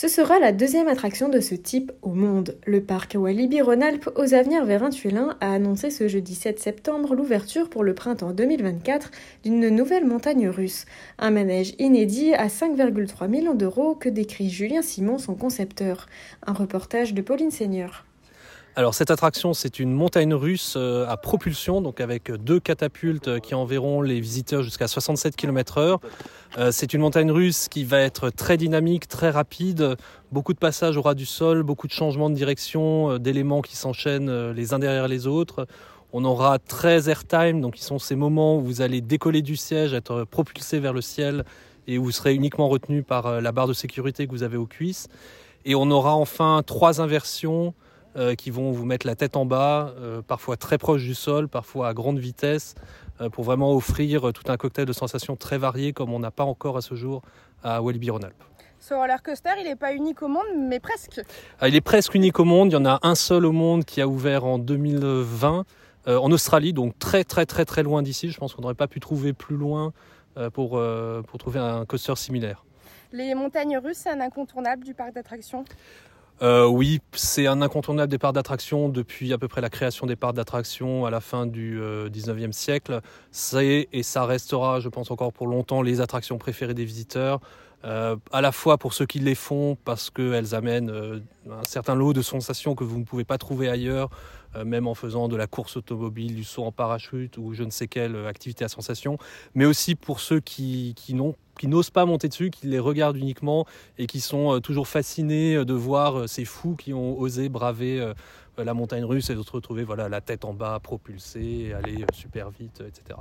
Ce sera la deuxième attraction de ce type au monde. Le parc Walibi-Rhône-Alpes aux avenirs Vérin-Tuélin a annoncé ce jeudi 7 septembre l'ouverture pour le printemps 2024 d'une nouvelle montagne russe. Un manège inédit à 5,3 millions d'euros que décrit Julien Simon, son concepteur. Un reportage de Pauline Seigneur. Alors cette attraction, c'est une montagne russe euh, à propulsion, donc avec deux catapultes qui enverront les visiteurs jusqu'à 67 km/h. Euh, c'est une montagne russe qui va être très dynamique, très rapide, beaucoup de passages au ras du sol, beaucoup de changements de direction, euh, d'éléments qui s'enchaînent les uns derrière les autres. On aura 13 airtime, donc qui sont ces moments où vous allez décoller du siège, être propulsé vers le ciel et où vous serez uniquement retenu par la barre de sécurité que vous avez aux cuisses. Et on aura enfin trois inversions euh, qui vont vous mettre la tête en bas, euh, parfois très proche du sol, parfois à grande vitesse, euh, pour vraiment offrir tout un cocktail de sensations très variées comme on n'a pas encore à ce jour à Walibi Rhône-Alpes. Ce roller coaster, il n'est pas unique au monde, mais presque. Ah, il est presque unique au monde. Il y en a un seul au monde qui a ouvert en 2020 en Australie, donc très très très très loin d'ici. Je pense qu'on n'aurait pas pu trouver plus loin pour, pour trouver un coaster similaire. Les montagnes russes, c'est un incontournable du parc d'attractions? Euh, oui, c'est un incontournable des parcs d'attractions depuis à peu près la création des parcs d'attractions à la fin du 19e euh, siècle. C'est et ça restera, je pense encore pour longtemps, les attractions préférées des visiteurs. Euh, à la fois pour ceux qui les font parce qu'elles amènent un certain lot de sensations que vous ne pouvez pas trouver ailleurs, même en faisant de la course automobile, du saut en parachute ou je ne sais quelle activité à sensation, mais aussi pour ceux qui, qui n'ont qui n'osent pas monter dessus, qui les regardent uniquement et qui sont euh, toujours fascinés euh, de voir euh, ces fous qui ont osé braver la montagne russe et de se retrouver voilà, la tête en bas, propulsés, aller super vite, etc.